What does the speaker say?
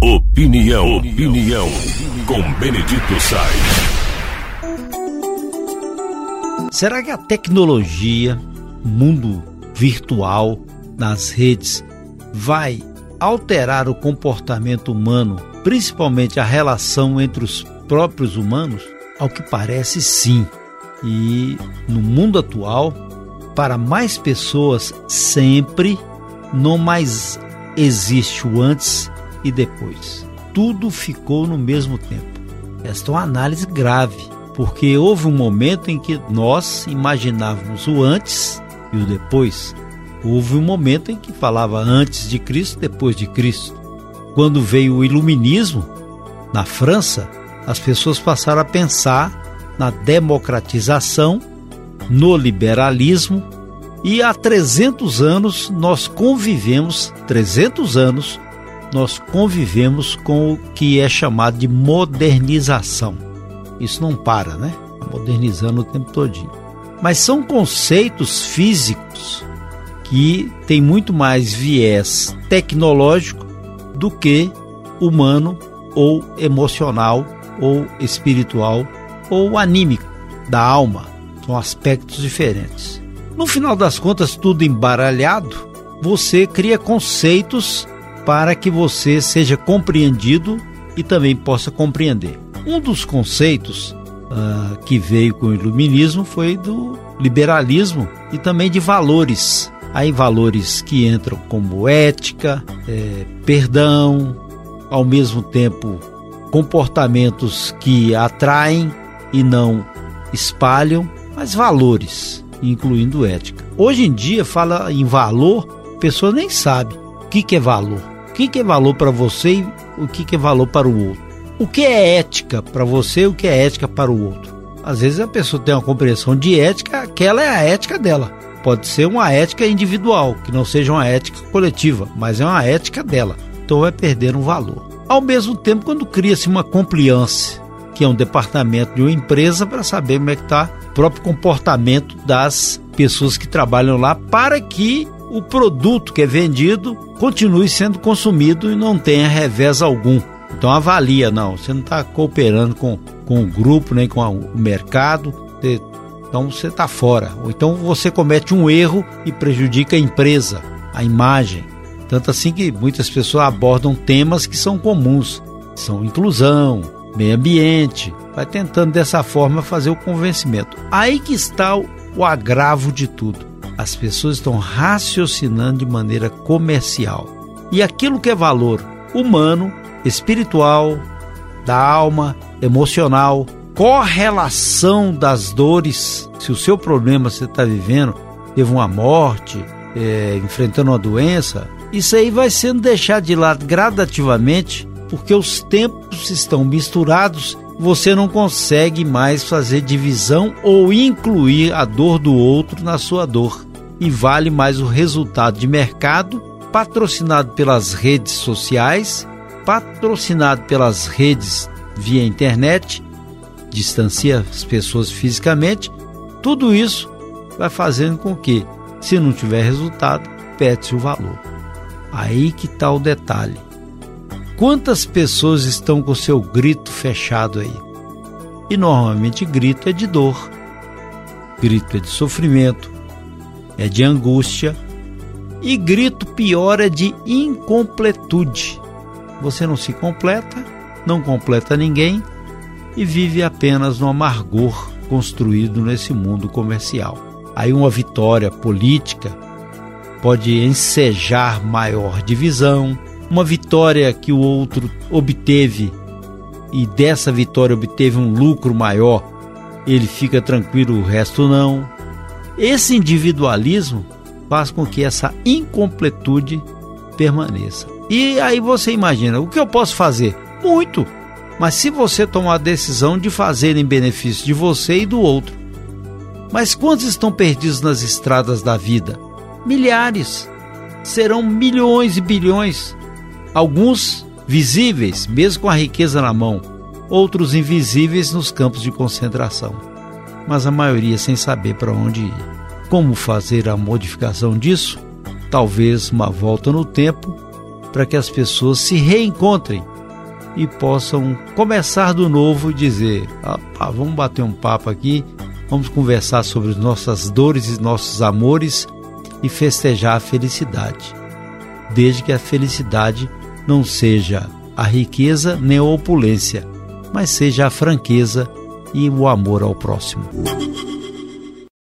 Opinião, opinião, com Benedito Sainz. Será que a tecnologia, mundo virtual, nas redes, vai alterar o comportamento humano, principalmente a relação entre os próprios humanos? Ao que parece, sim. E no mundo atual, para mais pessoas, sempre não mais existe o antes e depois. Tudo ficou no mesmo tempo. Esta é uma análise grave, porque houve um momento em que nós imaginávamos o antes e o depois. Houve um momento em que falava antes de Cristo, depois de Cristo. Quando veio o iluminismo na França, as pessoas passaram a pensar na democratização, no liberalismo e há 300 anos nós convivemos, 300 anos nós convivemos com o que é chamado de modernização. Isso não para, né? Modernizando o tempo todinho. Mas são conceitos físicos que têm muito mais viés tecnológico do que humano ou emocional ou espiritual ou anímico da alma. São aspectos diferentes. No final das contas, tudo embaralhado, você cria conceitos para que você seja compreendido e também possa compreender. Um dos conceitos uh, que veio com o iluminismo foi do liberalismo e também de valores. Aí valores que entram como ética, é, perdão, ao mesmo tempo comportamentos que atraem e não espalham, mas valores, incluindo ética. Hoje em dia fala em valor, a pessoa nem sabe o que, que é valor que, que é valor para você e o que, que é valor para o outro. O que é ética para você e o que é ética para o outro. Às vezes a pessoa tem uma compreensão de ética, aquela é a ética dela. Pode ser uma ética individual, que não seja uma ética coletiva, mas é uma ética dela. Então vai perder um valor. Ao mesmo tempo, quando cria-se uma compliance, que é um departamento de uma empresa para saber como é que está o próprio comportamento das pessoas que trabalham lá para que o produto que é vendido continue sendo consumido e não tenha revés algum. Então avalia, não, você não está cooperando com, com o grupo, nem com o mercado, você, então você está fora. Ou então você comete um erro e prejudica a empresa, a imagem. Tanto assim que muitas pessoas abordam temas que são comuns, são inclusão, meio ambiente, vai tentando dessa forma fazer o convencimento. Aí que está o, o agravo de tudo as pessoas estão raciocinando de maneira comercial. E aquilo que é valor humano, espiritual, da alma, emocional, correlação das dores. Se o seu problema você está vivendo, teve uma morte, é, enfrentando uma doença, isso aí vai sendo deixado de lado gradativamente, porque os tempos estão misturados você não consegue mais fazer divisão ou incluir a dor do outro na sua dor e vale mais o resultado de mercado patrocinado pelas redes sociais, patrocinado pelas redes via internet, distancia as pessoas fisicamente. Tudo isso vai fazendo com que, se não tiver resultado, perde-se o valor. Aí que está o detalhe. Quantas pessoas estão com seu grito fechado aí? E normalmente grito é de dor, grito é de sofrimento, é de angústia, e grito pior é de incompletude. Você não se completa, não completa ninguém e vive apenas no amargor construído nesse mundo comercial. Aí uma vitória política pode ensejar maior divisão, uma vitória que o outro obteve e dessa vitória obteve um lucro maior, ele fica tranquilo, o resto não. Esse individualismo faz com que essa incompletude permaneça. E aí você imagina, o que eu posso fazer? Muito. Mas se você tomar a decisão de fazer em benefício de você e do outro. Mas quantos estão perdidos nas estradas da vida? Milhares. Serão milhões e bilhões. Alguns visíveis, mesmo com a riqueza na mão, outros invisíveis nos campos de concentração mas a maioria sem saber para onde ir. Como fazer a modificação disso? Talvez uma volta no tempo para que as pessoas se reencontrem e possam começar do novo e dizer: vamos bater um papo aqui, vamos conversar sobre nossas dores e nossos amores e festejar a felicidade, desde que a felicidade não seja a riqueza nem a opulência, mas seja a franqueza e o amor ao próximo.